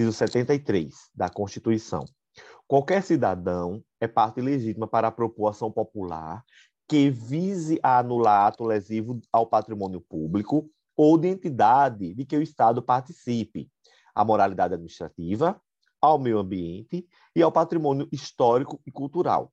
inciso 73 da Constituição. Qualquer cidadão é parte legítima para propor ação popular que vise a anular ato lesivo ao patrimônio público ou de entidade de que o Estado participe, à moralidade administrativa, ao meio ambiente e ao patrimônio histórico e cultural,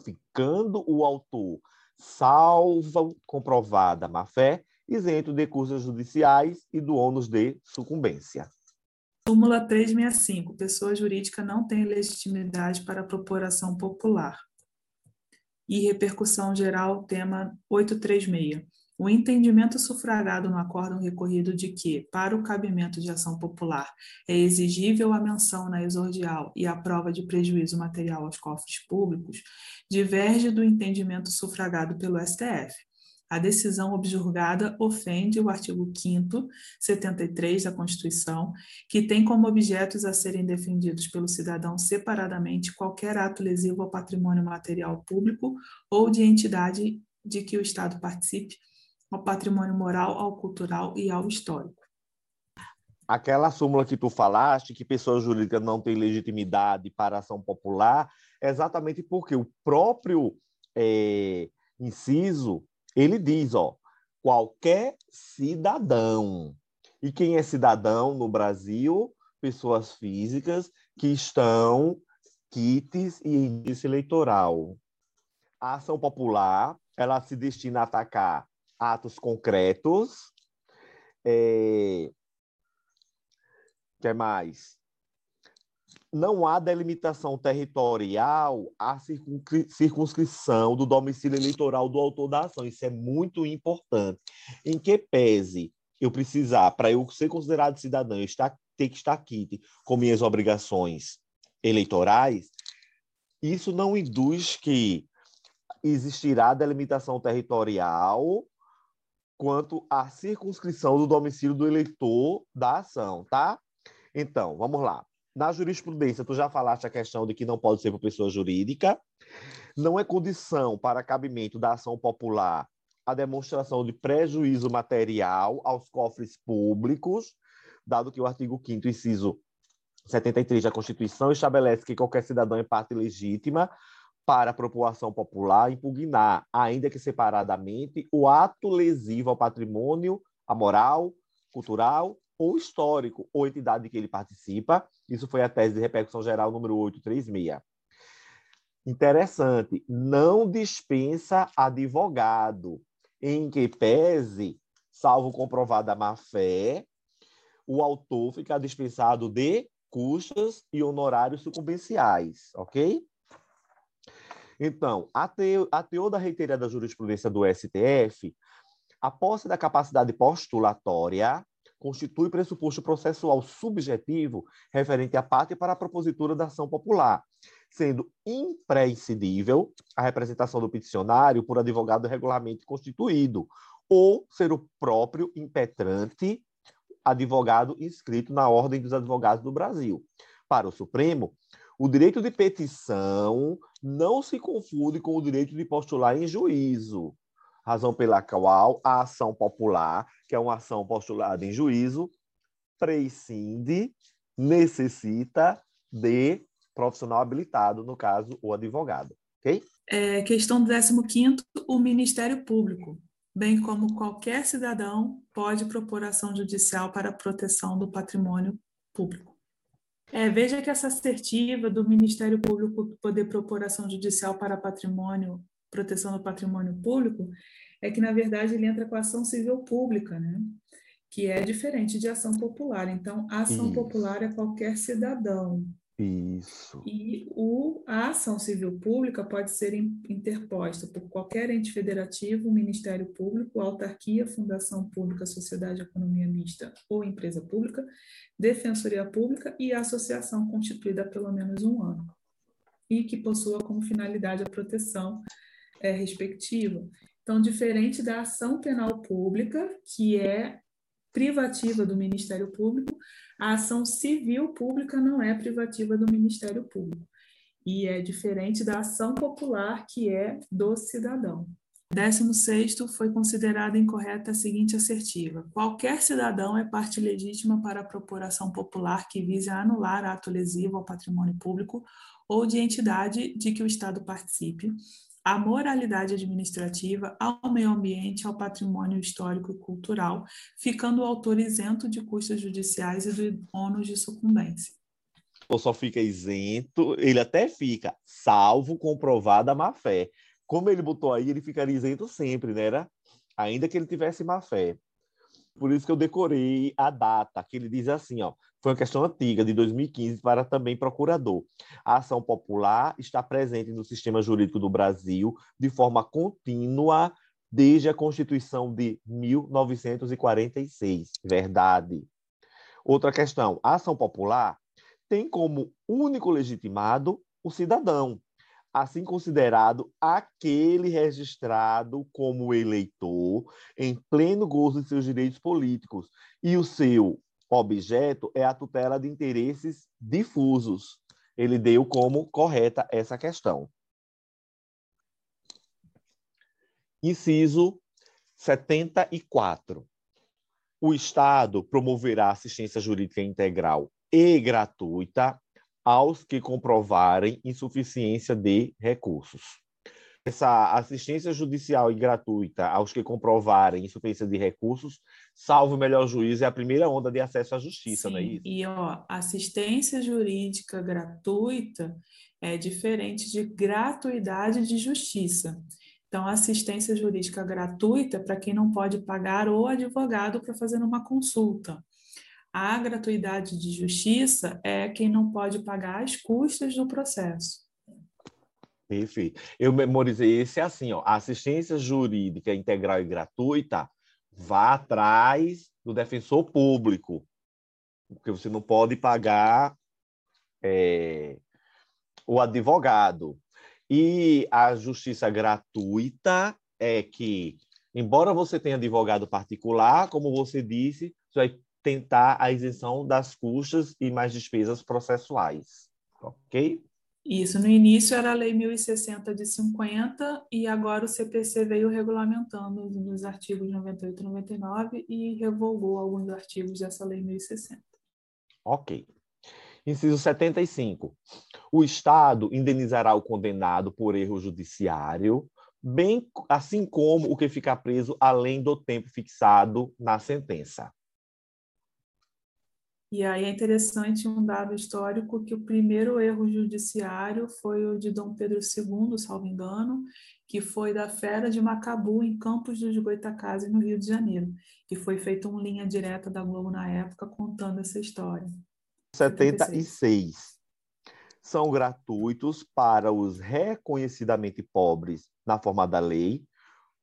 ficando o autor, salvo comprovada má-fé, isento de custas judiciais e do ônus de sucumbência. Súmula 365. Pessoa jurídica não tem legitimidade para propor ação popular. E repercussão geral, tema 836. O entendimento sufragado no acórdão recorrido de que, para o cabimento de ação popular, é exigível a menção na exordial e a prova de prejuízo material aos cofres públicos, diverge do entendimento sufragado pelo STF. A decisão objurgada ofende o artigo 5 73 da Constituição, que tem como objetos a serem defendidos pelo cidadão separadamente qualquer ato lesivo ao patrimônio material público ou de entidade de que o Estado participe, ao patrimônio moral, ao cultural e ao histórico. Aquela súmula que tu falaste, que pessoa jurídica não tem legitimidade para ação popular, é exatamente porque o próprio é, inciso, ele diz, ó, qualquer cidadão. E quem é cidadão no Brasil? Pessoas físicas que estão quites e índice eleitoral. A ação popular, ela se destina a atacar atos concretos. É... que mais? Não há delimitação territorial à circunscrição do domicílio eleitoral do autor da ação. Isso é muito importante. Em que pese eu precisar, para eu ser considerado cidadão, eu estar, ter que estar aqui com minhas obrigações eleitorais, isso não induz que existirá delimitação territorial quanto à circunscrição do domicílio do eleitor da ação, tá? Então, vamos lá. Na jurisprudência, tu já falaste a questão de que não pode ser por pessoa jurídica. Não é condição para cabimento da ação popular a demonstração de prejuízo material aos cofres públicos, dado que o artigo 5 inciso 73 da Constituição estabelece que qualquer cidadão é parte legítima para a população popular impugnar, ainda que separadamente, o ato lesivo ao patrimônio, à moral, cultural ou histórico, ou entidade de que ele participa. Isso foi a tese de repercussão geral número 836. Interessante, não dispensa advogado, em que pese, salvo comprovada má-fé, o autor fica dispensado de custas e honorários sucumbenciais, ok? Então, a, teo, a teor da reiterada jurisprudência do STF, a posse da capacidade postulatória constitui pressuposto processual subjetivo referente à parte para a propositura da ação popular, sendo imprescindível a representação do peticionário por advogado regularmente constituído, ou ser o próprio impetrante advogado inscrito na Ordem dos Advogados do Brasil. Para o Supremo, o direito de petição não se confunde com o direito de postular em juízo, razão pela qual a ação popular, que é uma ação postulada em juízo, prescinde, necessita de profissional habilitado, no caso, o advogado. Ok? É, questão do 15 o Ministério Público, bem como qualquer cidadão, pode propor ação judicial para a proteção do patrimônio público. É, veja que essa assertiva do Ministério Público poder propor ação judicial para patrimônio, proteção do patrimônio público, é que, na verdade, ele entra com a ação civil pública, né? que é diferente de ação popular. Então, a ação Isso. popular é qualquer cidadão, isso. E o, a ação civil pública pode ser interposta por qualquer ente federativo, Ministério Público, autarquia, fundação pública, sociedade de economia mista ou empresa pública, defensoria pública e associação constituída há pelo menos um ano e que possua como finalidade a proteção é, respectiva. Então, diferente da ação penal pública, que é privativa do Ministério Público, a ação civil pública não é privativa do Ministério Público. E é diferente da ação popular, que é do cidadão. Décimo sexto, foi considerada incorreta a seguinte assertiva: qualquer cidadão é parte legítima para a procuração popular que vise anular ato lesivo ao patrimônio público ou de entidade de que o Estado participe, à moralidade administrativa, ao meio ambiente, ao patrimônio histórico e cultural, ficando o autor isento de custos judiciais e do ônus de sucumbência. Ou só fica isento, ele até fica, salvo comprovada má-fé como ele botou aí, ele ficaria isento sempre, né? Era? Ainda que ele tivesse má fé. Por isso que eu decorei a data, que ele diz assim, ó, foi uma questão antiga, de 2015, para também procurador. A ação popular está presente no sistema jurídico do Brasil de forma contínua desde a Constituição de 1946. Verdade. Outra questão, a ação popular tem como único legitimado o cidadão, assim considerado aquele registrado como eleitor em pleno gozo de seus direitos políticos, e o seu objeto é a tutela de interesses difusos. Ele deu como correta essa questão. Inciso 74. O Estado promoverá assistência jurídica integral e gratuita aos que comprovarem insuficiência de recursos. Essa assistência judicial e gratuita aos que comprovarem insuficiência de recursos, salvo o melhor juízo, é a primeira onda de acesso à justiça, Sim, não é isso? E ó, assistência jurídica gratuita é diferente de gratuidade de justiça. Então, assistência jurídica gratuita é para quem não pode pagar o advogado para fazer uma consulta. A gratuidade de justiça é quem não pode pagar as custas do processo. Perfeito. Eu memorizei esse assim, ó, assistência jurídica integral e gratuita, vá atrás do defensor público, porque você não pode pagar é, o advogado. E a justiça gratuita é que, embora você tenha advogado particular, como você disse, você vai tentar a isenção das custas e mais despesas processuais. Ok? Isso, no início era a Lei 1060 de 50 e agora o CPC veio regulamentando nos artigos 98 e 99 e revogou alguns artigos dessa Lei 1060. Ok. Inciso 75. O Estado indenizará o condenado por erro judiciário, bem assim como o que ficar preso além do tempo fixado na sentença. E aí é interessante um dado histórico que o primeiro erro judiciário foi o de Dom Pedro II, salvo engano, que foi da Fera de Macabu, em Campos dos Goitacazes, no Rio de Janeiro. E foi feita uma linha direta da Globo na época contando essa história. 76. 76. São gratuitos para os reconhecidamente pobres na forma da lei,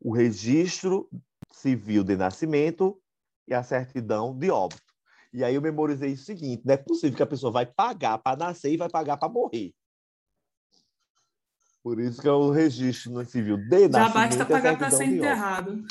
o registro civil de nascimento e a certidão de óbito. E aí eu memorizei o seguinte: não é possível que a pessoa vai pagar para nascer e vai pagar para morrer. Por isso que é o registro no civil de Já basta pagar para ser enterrado.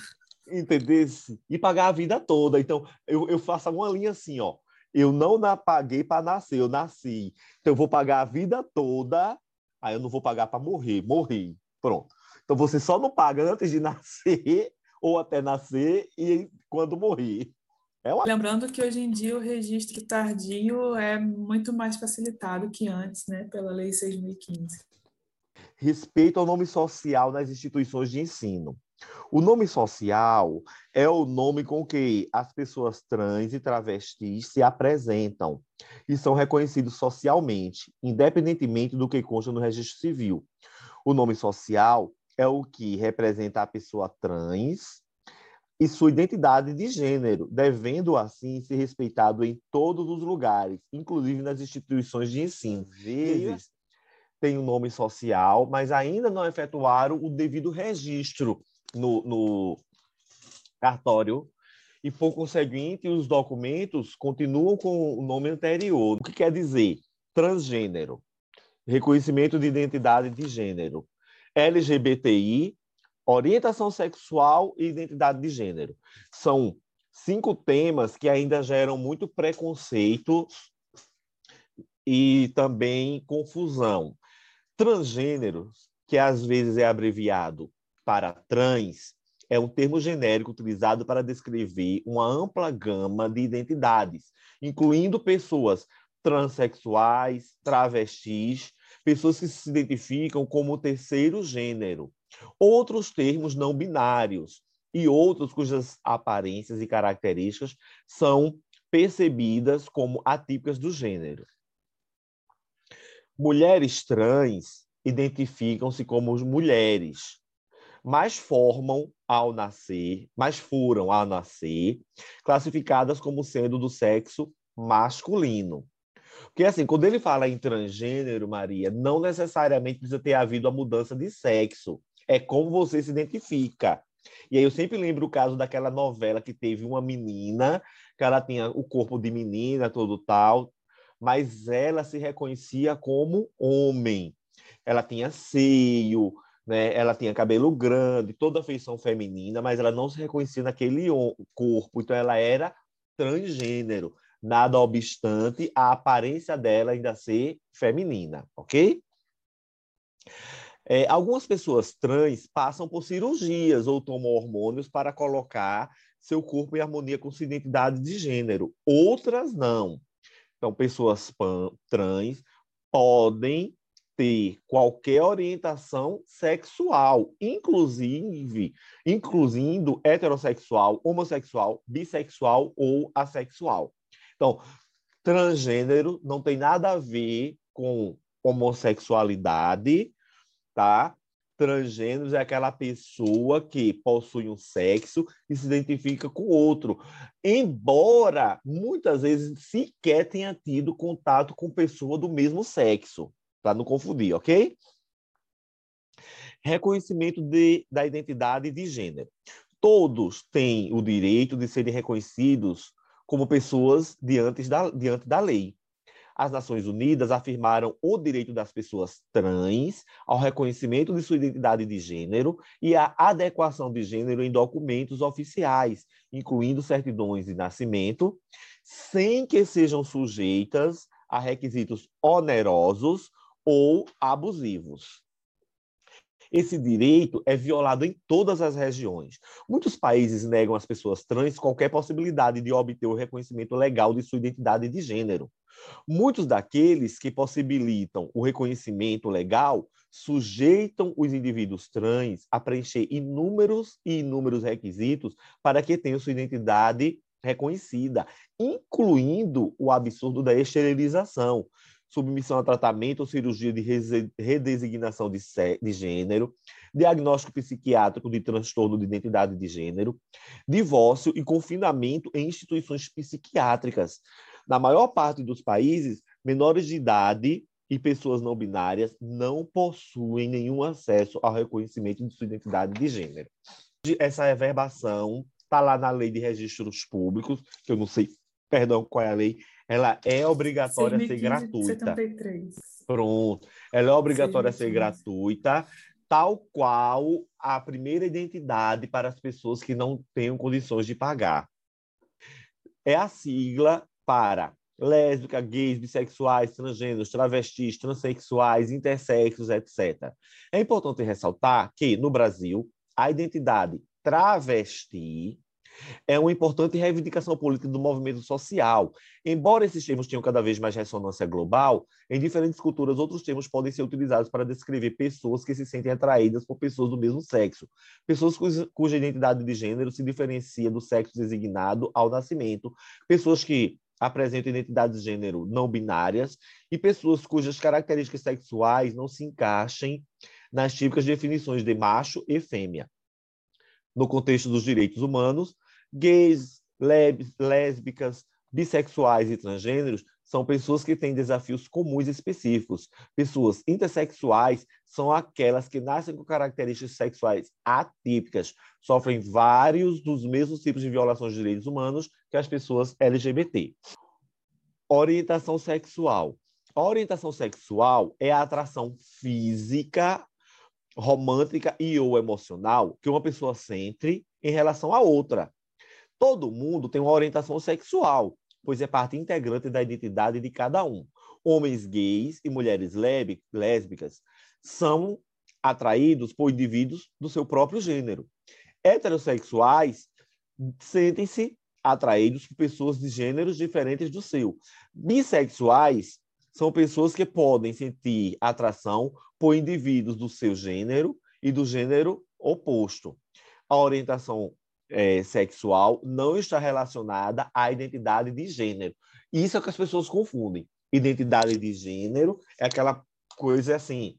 Entendeu? E pagar a vida toda. Então, eu, eu faço uma linha assim, ó. Eu não na, paguei para nascer, eu nasci. Então, eu vou pagar a vida toda, aí eu não vou pagar para morrer. Morri. Pronto. Então, você só não paga antes de nascer, ou até nascer, e quando morrer. É. Lembrando que hoje em dia o registro tardio é muito mais facilitado que antes, né, pela Lei 6.015. Respeito ao nome social nas instituições de ensino. O nome social é o nome com que as pessoas trans e travestis se apresentam e são reconhecidos socialmente, independentemente do que consta no registro civil. O nome social é o que representa a pessoa trans e sua identidade de gênero, devendo assim ser respeitado em todos os lugares, inclusive nas instituições de ensino. Às vezes tem um nome social, mas ainda não efetuaram o devido registro no, no cartório e, por conseguinte, os documentos continuam com o nome anterior. O que quer dizer? Transgênero, reconhecimento de identidade de gênero. LGBTI, orientação sexual e identidade de gênero. São cinco temas que ainda geram muito preconceito e também confusão. Transgênero, que às vezes é abreviado para trans é um termo genérico utilizado para descrever uma ampla gama de identidades, incluindo pessoas transexuais, travestis, pessoas que se identificam como terceiro gênero, outros termos não binários e outros cujas aparências e características são percebidas como atípicas do gênero. Mulheres trans identificam-se como mulheres, mas formam ao nascer, mas foram ao nascer, classificadas como sendo do sexo masculino. Porque, assim, quando ele fala em transgênero, Maria, não necessariamente precisa ter havido a mudança de sexo. É como você se identifica. E aí eu sempre lembro o caso daquela novela que teve uma menina, que ela tinha o corpo de menina, todo tal, mas ela se reconhecia como homem. Ela tinha seio, né? ela tinha cabelo grande, toda a feição feminina, mas ela não se reconhecia naquele corpo, então ela era transgênero nada obstante a aparência dela ainda ser feminina, ok? É, algumas pessoas trans passam por cirurgias ou tomam hormônios para colocar seu corpo em harmonia com sua identidade de gênero. Outras não. Então, pessoas pan, trans podem ter qualquer orientação sexual, inclusive incluindo heterossexual, homossexual, bissexual ou assexual. Então, transgênero não tem nada a ver com homossexualidade, tá? Transgênero é aquela pessoa que possui um sexo e se identifica com outro, embora muitas vezes sequer tenha tido contato com pessoa do mesmo sexo, para não confundir, ok? Reconhecimento de, da identidade de gênero. Todos têm o direito de serem reconhecidos como pessoas diante da, diante da lei. As Nações Unidas afirmaram o direito das pessoas trans ao reconhecimento de sua identidade de gênero e à adequação de gênero em documentos oficiais, incluindo certidões de nascimento, sem que sejam sujeitas a requisitos onerosos ou abusivos. Esse direito é violado em todas as regiões. Muitos países negam às pessoas trans qualquer possibilidade de obter o reconhecimento legal de sua identidade de gênero. Muitos daqueles que possibilitam o reconhecimento legal sujeitam os indivíduos trans a preencher inúmeros e inúmeros requisitos para que tenham sua identidade reconhecida, incluindo o absurdo da esterilização, submissão a tratamento ou cirurgia de redesignação de, de gênero, diagnóstico psiquiátrico de transtorno de identidade de gênero, divórcio e confinamento em instituições psiquiátricas. Na maior parte dos países, menores de idade e pessoas não binárias não possuem nenhum acesso ao reconhecimento de sua identidade de gênero. Essa reverbação está lá na lei de registros públicos, que eu não sei, perdão, qual é a lei, ela é obrigatória a ser gratuita. 73. Pronto. Ela é obrigatória a ser gratuita, tal qual a primeira identidade para as pessoas que não tenham condições de pagar. É a sigla para lésbicas, gays, bissexuais, transgêneros, travestis, transexuais, intersexos, etc. É importante ressaltar que, no Brasil, a identidade travesti é uma importante reivindicação política do movimento social. Embora esses termos tenham cada vez mais ressonância global, em diferentes culturas outros termos podem ser utilizados para descrever pessoas que se sentem atraídas por pessoas do mesmo sexo, pessoas cuja, cuja identidade de gênero se diferencia do sexo designado ao nascimento, pessoas que apresentam identidades de gênero não binárias e pessoas cujas características sexuais não se encaixem nas típicas definições de macho e fêmea. No contexto dos direitos humanos, Gays, lésbicas, bissexuais e transgêneros são pessoas que têm desafios comuns específicos. Pessoas intersexuais são aquelas que nascem com características sexuais atípicas, sofrem vários dos mesmos tipos de violações de direitos humanos que as pessoas LGBT. Orientação sexual. A orientação sexual é a atração física, romântica e ou emocional que uma pessoa sente em relação a outra, Todo mundo tem uma orientação sexual, pois é parte integrante da identidade de cada um. Homens gays e mulheres lésbicas são atraídos por indivíduos do seu próprio gênero. Heterossexuais sentem-se atraídos por pessoas de gêneros diferentes do seu. Bissexuais são pessoas que podem sentir atração por indivíduos do seu gênero e do gênero oposto. A orientação é, sexual não está relacionada à identidade de gênero. Isso é o que as pessoas confundem. Identidade de gênero é aquela coisa assim.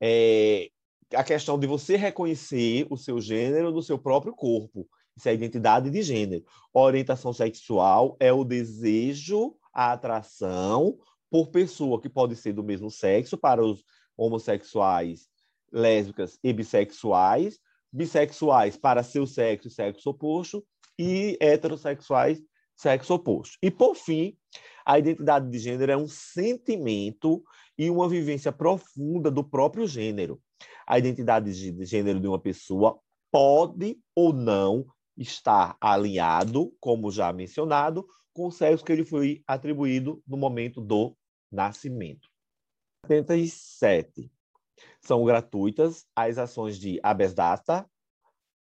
É, a questão de você reconhecer o seu gênero no seu próprio corpo. Isso é identidade de gênero. Orientação sexual é o desejo, a atração por pessoa que pode ser do mesmo sexo para os homossexuais, lésbicas e bissexuais, bissexuais para seu sexo e sexo oposto e heterossexuais sexo oposto. E por fim, a identidade de gênero é um sentimento e uma vivência profunda do próprio gênero. A identidade de gênero de uma pessoa pode ou não estar alinhado, como já mencionado, com o sexo que ele foi atribuído no momento do nascimento. 77. São gratuitas as ações de habeas data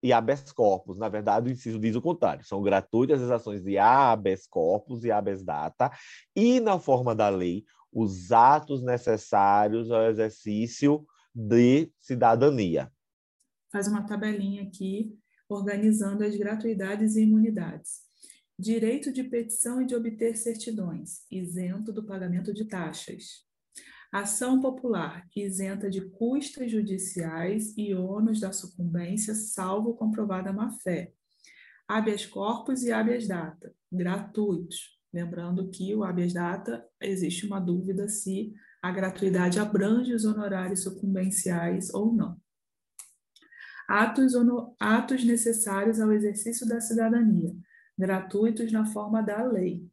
e habeas corpus. Na verdade, o inciso diz o contrário. São gratuitas as ações de habeas corpus e habeas data e, na forma da lei, os atos necessários ao exercício de cidadania. Faz uma tabelinha aqui organizando as gratuidades e imunidades. Direito de petição e de obter certidões, isento do pagamento de taxas. Ação popular, isenta de custas judiciais e ônus da sucumbência, salvo comprovada má-fé. Habeas corpus e habeas data, gratuitos. Lembrando que o habeas data existe uma dúvida se a gratuidade abrange os honorários sucumbenciais ou não atos, atos necessários ao exercício da cidadania, gratuitos na forma da lei.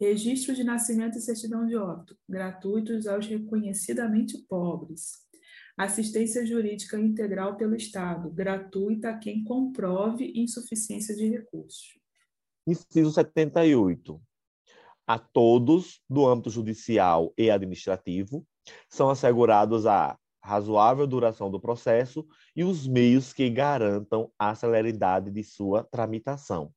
Registro de nascimento e certidão de óbito, gratuitos aos reconhecidamente pobres. Assistência jurídica integral pelo Estado, gratuita a quem comprove insuficiência de recursos. Inciso 78. A todos, do âmbito judicial e administrativo, são assegurados a razoável duração do processo e os meios que garantam a celeridade de sua tramitação.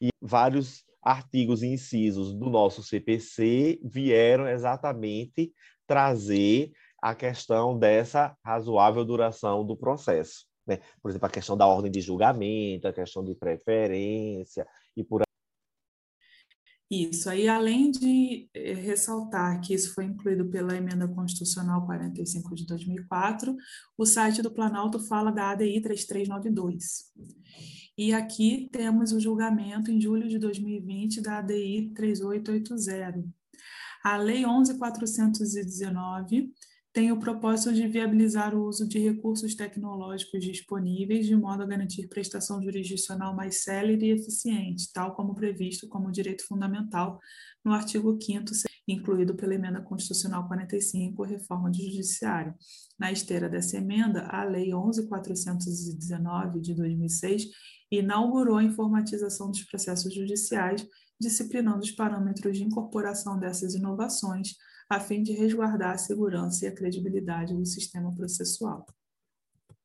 E vários artigos e incisos do nosso CPC vieram exatamente trazer a questão dessa razoável duração do processo. Né? Por exemplo, a questão da ordem de julgamento, a questão de preferência e por isso. Aí, além de eh, ressaltar que isso foi incluído pela Emenda Constitucional 45 de 2004, o site do Planalto fala da ADI 3392. E aqui temos o julgamento em julho de 2020 da ADI 3880. A Lei 11419 tem o propósito de viabilizar o uso de recursos tecnológicos disponíveis de modo a garantir prestação jurisdicional mais célere e eficiente, tal como previsto como direito fundamental no artigo 5 incluído pela emenda constitucional 45, reforma do judiciário. Na esteira dessa emenda, a lei 11419 de 2006 inaugurou a informatização dos processos judiciais, disciplinando os parâmetros de incorporação dessas inovações a fim de resguardar a segurança e a credibilidade do sistema processual.